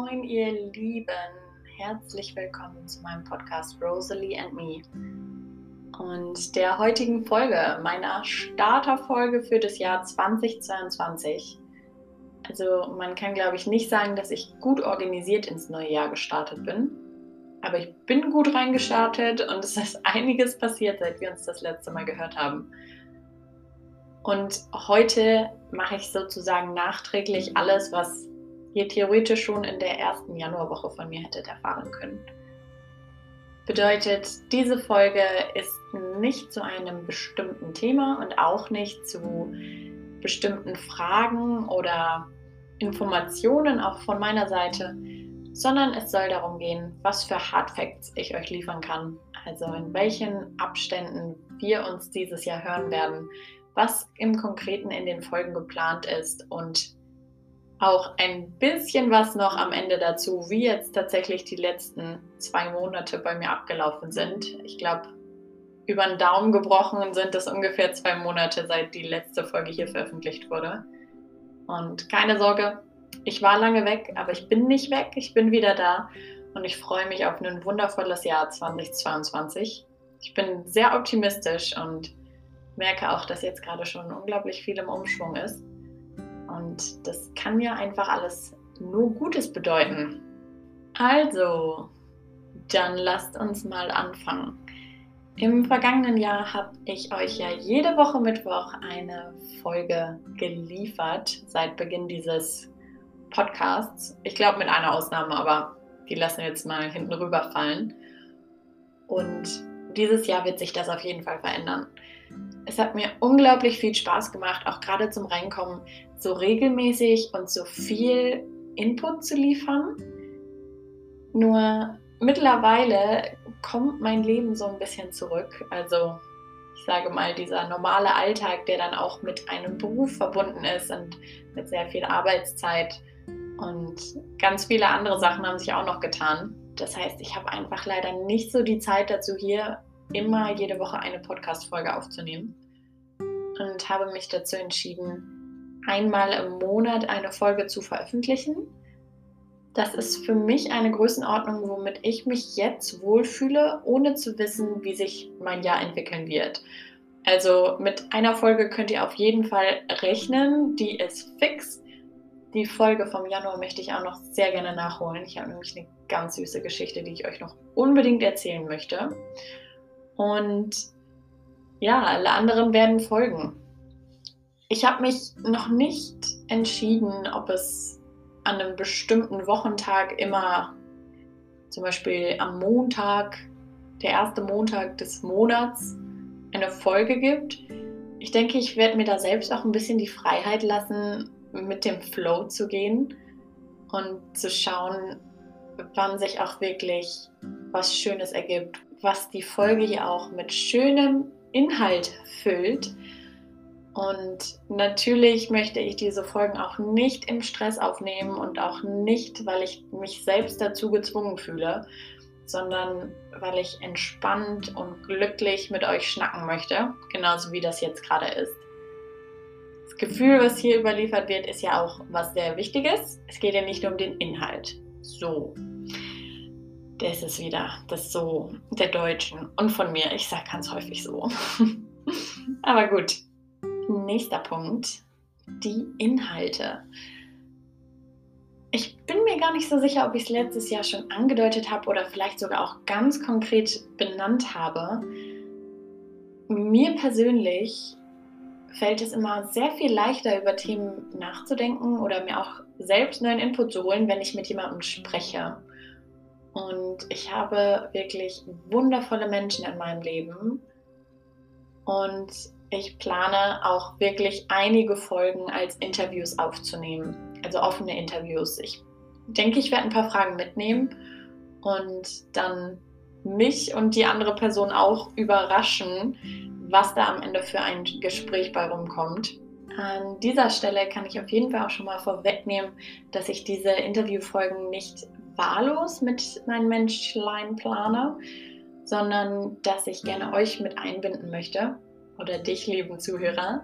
moin, ihr Lieben. Herzlich willkommen zu meinem Podcast Rosalie and Me und der heutigen Folge, meiner Starterfolge für das Jahr 2022. Also, man kann, glaube ich, nicht sagen, dass ich gut organisiert ins neue Jahr gestartet bin. Aber ich bin gut reingestartet und es ist einiges passiert, seit wir uns das letzte Mal gehört haben. Und heute mache ich sozusagen nachträglich alles, was ihr theoretisch schon in der ersten Januarwoche von mir hättet erfahren können. Bedeutet, diese Folge ist nicht zu einem bestimmten Thema und auch nicht zu bestimmten Fragen oder Informationen auch von meiner Seite, sondern es soll darum gehen, was für Hard Facts ich euch liefern kann. Also in welchen Abständen wir uns dieses Jahr hören werden, was im Konkreten in den Folgen geplant ist und auch ein bisschen was noch am Ende dazu, wie jetzt tatsächlich die letzten zwei Monate bei mir abgelaufen sind. Ich glaube, über den Daumen gebrochen sind es ungefähr zwei Monate, seit die letzte Folge hier veröffentlicht wurde. Und keine Sorge, ich war lange weg, aber ich bin nicht weg, ich bin wieder da und ich freue mich auf ein wundervolles Jahr 2022. Ich bin sehr optimistisch und merke auch, dass jetzt gerade schon unglaublich viel im Umschwung ist. Und das kann ja einfach alles nur Gutes bedeuten. Also, dann lasst uns mal anfangen. Im vergangenen Jahr habe ich euch ja jede Woche Mittwoch eine Folge geliefert, seit Beginn dieses Podcasts. Ich glaube mit einer Ausnahme, aber die lassen wir jetzt mal hinten rüberfallen. Und dieses Jahr wird sich das auf jeden Fall verändern. Es hat mir unglaublich viel Spaß gemacht, auch gerade zum Reinkommen, so regelmäßig und so viel Input zu liefern. Nur mittlerweile kommt mein Leben so ein bisschen zurück. Also ich sage mal, dieser normale Alltag, der dann auch mit einem Beruf verbunden ist und mit sehr viel Arbeitszeit und ganz viele andere Sachen haben sich auch noch getan. Das heißt, ich habe einfach leider nicht so die Zeit dazu, hier immer jede Woche eine Podcast-Folge aufzunehmen und habe mich dazu entschieden, einmal im Monat eine Folge zu veröffentlichen. Das ist für mich eine Größenordnung, womit ich mich jetzt wohlfühle, ohne zu wissen, wie sich mein Jahr entwickeln wird. Also mit einer Folge könnt ihr auf jeden Fall rechnen, die ist fix. Die Folge vom Januar möchte ich auch noch sehr gerne nachholen. Ich habe nämlich eine ganz süße Geschichte, die ich euch noch unbedingt erzählen möchte. Und ja, alle anderen werden folgen. Ich habe mich noch nicht entschieden, ob es an einem bestimmten Wochentag immer, zum Beispiel am Montag, der erste Montag des Monats, eine Folge gibt. Ich denke, ich werde mir da selbst auch ein bisschen die Freiheit lassen, mit dem Flow zu gehen und zu schauen, wann sich auch wirklich was Schönes ergibt, was die Folge hier auch mit schönem Inhalt füllt. Und natürlich möchte ich diese Folgen auch nicht im Stress aufnehmen und auch nicht, weil ich mich selbst dazu gezwungen fühle, sondern weil ich entspannt und glücklich mit euch schnacken möchte, genauso wie das jetzt gerade ist. Das Gefühl, was hier überliefert wird, ist ja auch was sehr Wichtiges. Es geht ja nicht nur um den Inhalt. So, das ist wieder das So der Deutschen und von mir. Ich sage ganz häufig so. Aber gut. Nächster Punkt. Die Inhalte. Ich bin mir gar nicht so sicher, ob ich es letztes Jahr schon angedeutet habe oder vielleicht sogar auch ganz konkret benannt habe. Mir persönlich fällt es immer sehr viel leichter, über Themen nachzudenken oder mir auch selbst neuen Input zu holen, wenn ich mit jemandem spreche. Und ich habe wirklich wundervolle Menschen in meinem Leben. Und ich plane auch wirklich einige Folgen als Interviews aufzunehmen, also offene Interviews. Ich denke, ich werde ein paar Fragen mitnehmen und dann mich und die andere Person auch überraschen, was da am Ende für ein Gespräch bei rumkommt. An dieser Stelle kann ich auf jeden Fall auch schon mal vorwegnehmen, dass ich diese Interviewfolgen nicht wahllos mit meinen Menschlein plane, sondern dass ich gerne euch mit einbinden möchte oder dich, lieben Zuhörer.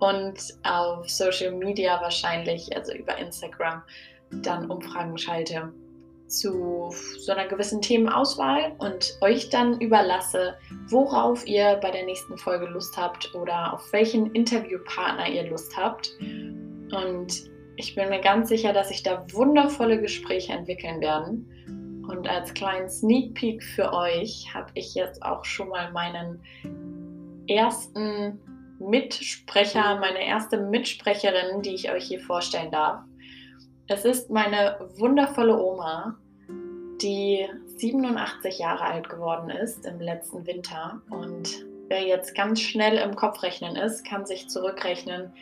Und auf Social Media wahrscheinlich, also über Instagram, dann Umfragen schalte zu so einer gewissen Themenauswahl und euch dann überlasse, worauf ihr bei der nächsten Folge Lust habt oder auf welchen Interviewpartner ihr Lust habt. Und ich bin mir ganz sicher, dass sich da wundervolle Gespräche entwickeln werden. Und als kleinen Sneak Peek für euch habe ich jetzt auch schon mal meinen ersten Mitsprecher, meine erste Mitsprecherin, die ich euch hier vorstellen darf. Es ist meine wundervolle Oma, die 87 Jahre alt geworden ist im letzten Winter. Und wer jetzt ganz schnell im Kopf rechnen ist, kann sich zurückrechnen,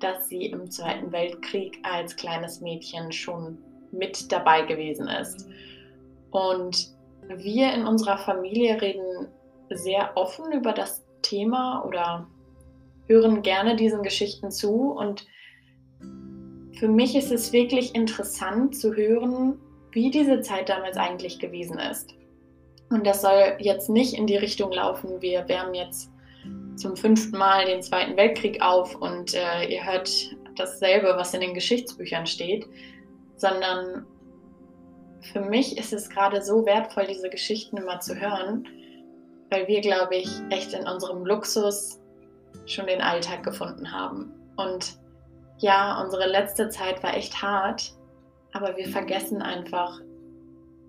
dass sie im Zweiten Weltkrieg als kleines Mädchen schon mit dabei gewesen ist. Und wir in unserer Familie reden sehr offen über das Thema oder hören gerne diesen Geschichten zu und für mich ist es wirklich interessant zu hören, wie diese Zeit damals eigentlich gewesen ist. Und das soll jetzt nicht in die Richtung laufen, wir wärmen jetzt zum fünften Mal den Zweiten Weltkrieg auf und äh, ihr hört dasselbe, was in den Geschichtsbüchern steht, sondern für mich ist es gerade so wertvoll, diese Geschichten immer zu hören, weil wir, glaube ich, echt in unserem Luxus schon den Alltag gefunden haben. Und ja, unsere letzte Zeit war echt hart, aber wir vergessen einfach,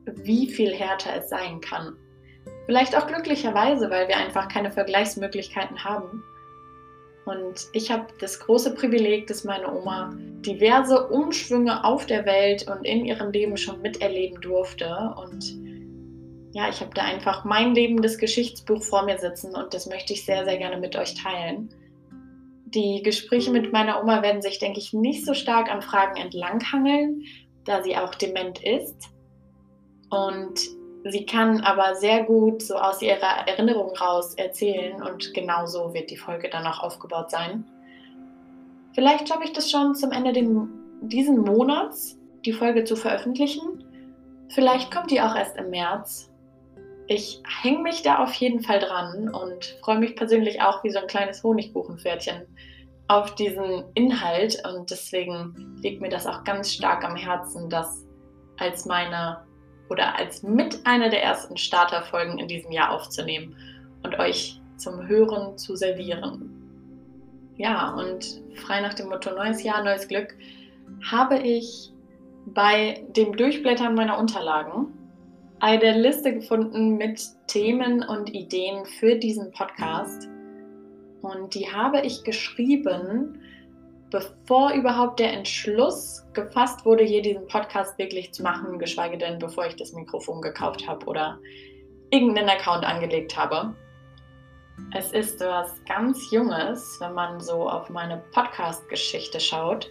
wie viel härter es sein kann. Vielleicht auch glücklicherweise, weil wir einfach keine Vergleichsmöglichkeiten haben. Und ich habe das große Privileg, dass meine Oma diverse Umschwünge auf der Welt und in ihrem Leben schon miterleben durfte. Und ja, ich habe da einfach mein Leben, das Geschichtsbuch vor mir sitzen und das möchte ich sehr, sehr gerne mit euch teilen. Die Gespräche mit meiner Oma werden sich, denke ich, nicht so stark an Fragen entlanghangeln, da sie auch dement ist. Und sie kann aber sehr gut so aus ihrer Erinnerung raus erzählen und genauso wird die Folge dann auch aufgebaut sein. Vielleicht schaffe ich das schon zum Ende dieses Monats, die Folge zu veröffentlichen. Vielleicht kommt die auch erst im März. Ich hänge mich da auf jeden Fall dran und freue mich persönlich auch wie so ein kleines Honigbuchenpferdchen auf diesen Inhalt und deswegen liegt mir das auch ganz stark am Herzen, das als meine oder als mit einer der ersten Starterfolgen in diesem Jahr aufzunehmen und euch zum Hören zu servieren. Ja, und frei nach dem Motto Neues Jahr, neues Glück habe ich bei dem Durchblättern meiner Unterlagen eine Liste gefunden mit Themen und Ideen für diesen Podcast und die habe ich geschrieben, bevor überhaupt der Entschluss gefasst wurde, hier diesen Podcast wirklich zu machen, geschweige denn, bevor ich das Mikrofon gekauft habe oder irgendeinen Account angelegt habe. Es ist was ganz Junges, wenn man so auf meine Podcast-Geschichte schaut.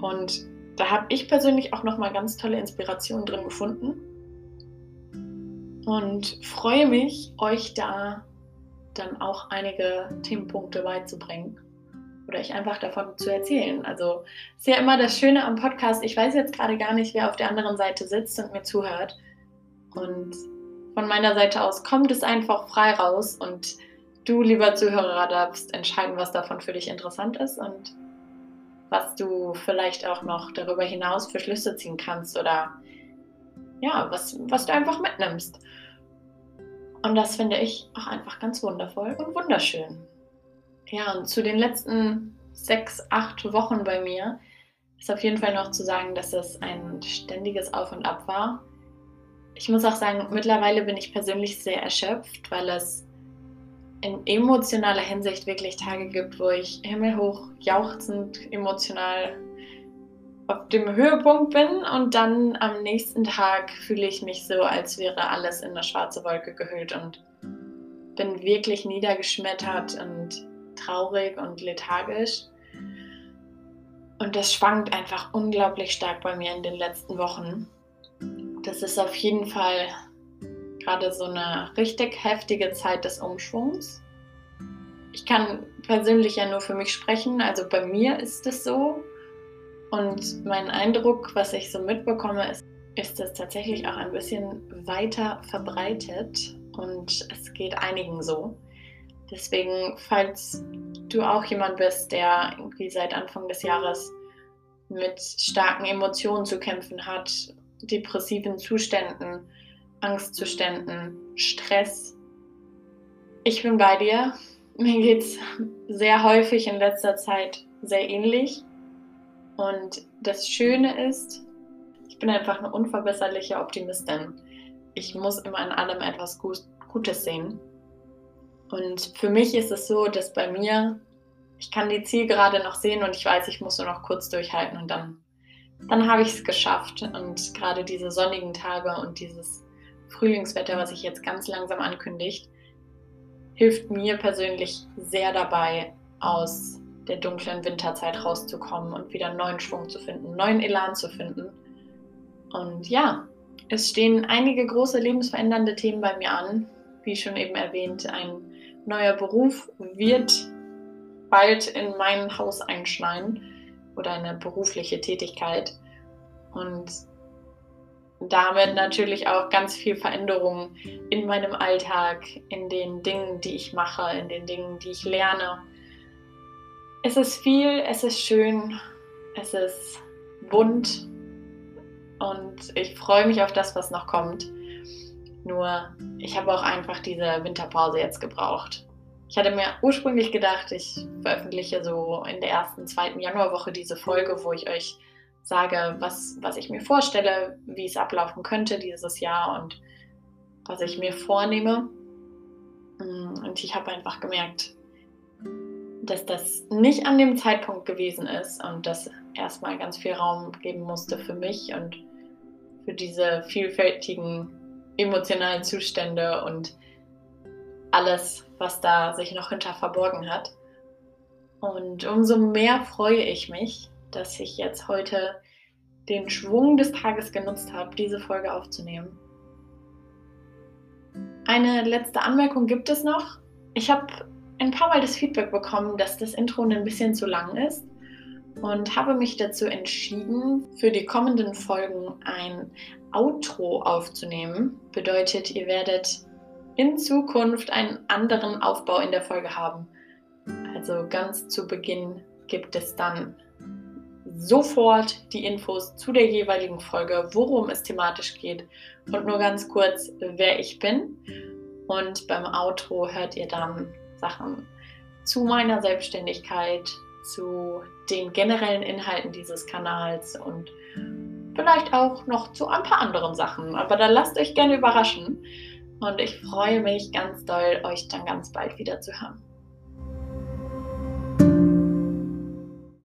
Und da habe ich persönlich auch nochmal ganz tolle Inspirationen drin gefunden. Und freue mich, euch da dann auch einige Themenpunkte beizubringen oder euch einfach davon zu erzählen. Also ist ja immer das Schöne am Podcast. Ich weiß jetzt gerade gar nicht, wer auf der anderen Seite sitzt und mir zuhört. Und von meiner Seite aus kommt es einfach frei raus und du, lieber Zuhörer, darfst entscheiden, was davon für dich interessant ist und was du vielleicht auch noch darüber hinaus für Schlüsse ziehen kannst oder ja, was, was du einfach mitnimmst. Und das finde ich auch einfach ganz wundervoll und wunderschön. Ja, und zu den letzten sechs, acht Wochen bei mir ist auf jeden Fall noch zu sagen, dass es ein ständiges Auf und Ab war. Ich muss auch sagen, mittlerweile bin ich persönlich sehr erschöpft, weil es in emotionaler Hinsicht wirklich Tage gibt, wo ich himmelhoch jauchzend emotional auf dem Höhepunkt bin und dann am nächsten Tag fühle ich mich so, als wäre alles in eine schwarze Wolke gehüllt und bin wirklich niedergeschmettert und traurig und lethargisch. Und das schwankt einfach unglaublich stark bei mir in den letzten Wochen. Das ist auf jeden Fall gerade so eine richtig heftige Zeit des Umschwungs. Ich kann persönlich ja nur für mich sprechen, also bei mir ist es so. Und mein Eindruck, was ich so mitbekomme, ist, ist es tatsächlich auch ein bisschen weiter verbreitet und es geht einigen so. Deswegen, falls du auch jemand bist, der irgendwie seit Anfang des Jahres mit starken Emotionen zu kämpfen hat, depressiven Zuständen, Angstzuständen, Stress. Ich bin bei dir. Mir geht es sehr häufig in letzter Zeit sehr ähnlich. Und das Schöne ist, ich bin einfach eine unverbesserliche Optimistin. Ich muss immer in allem etwas Gutes sehen. Und für mich ist es so, dass bei mir, ich kann die Zielgerade noch sehen und ich weiß, ich muss nur noch kurz durchhalten und dann, dann habe ich es geschafft. Und gerade diese sonnigen Tage und dieses Frühlingswetter, was sich jetzt ganz langsam ankündigt, hilft mir persönlich sehr dabei, aus der dunklen Winterzeit rauszukommen und wieder neuen Schwung zu finden, neuen Elan zu finden. Und ja, es stehen einige große lebensverändernde Themen bei mir an. Wie schon eben erwähnt, ein neuer Beruf wird bald in mein Haus einschneiden oder eine berufliche Tätigkeit. Und damit natürlich auch ganz viel Veränderung in meinem Alltag, in den Dingen, die ich mache, in den Dingen, die ich lerne. Es ist viel, es ist schön, es ist bunt und ich freue mich auf das, was noch kommt. Nur, ich habe auch einfach diese Winterpause jetzt gebraucht. Ich hatte mir ursprünglich gedacht, ich veröffentliche so in der ersten, zweiten Januarwoche diese Folge, wo ich euch sage, was, was ich mir vorstelle, wie es ablaufen könnte dieses Jahr und was ich mir vornehme. Mm, und ich habe einfach gemerkt, dass das nicht an dem Zeitpunkt gewesen ist und dass erstmal ganz viel Raum geben musste für mich und für diese vielfältigen emotionalen Zustände und alles, was da sich noch hinter verborgen hat. Und umso mehr freue ich mich, dass ich jetzt heute den Schwung des Tages genutzt habe, diese Folge aufzunehmen. Eine letzte Anmerkung gibt es noch. Ich habe ein paar Mal das Feedback bekommen, dass das Intro ein bisschen zu lang ist und habe mich dazu entschieden, für die kommenden Folgen ein Outro aufzunehmen. Bedeutet, ihr werdet in Zukunft einen anderen Aufbau in der Folge haben. Also ganz zu Beginn gibt es dann sofort die Infos zu der jeweiligen Folge, worum es thematisch geht und nur ganz kurz, wer ich bin. Und beim Outro hört ihr dann Sachen zu meiner Selbstständigkeit, zu den generellen Inhalten dieses Kanals und vielleicht auch noch zu ein paar anderen Sachen. Aber da lasst euch gerne überraschen. Und ich freue mich ganz doll, euch dann ganz bald wieder zu hören.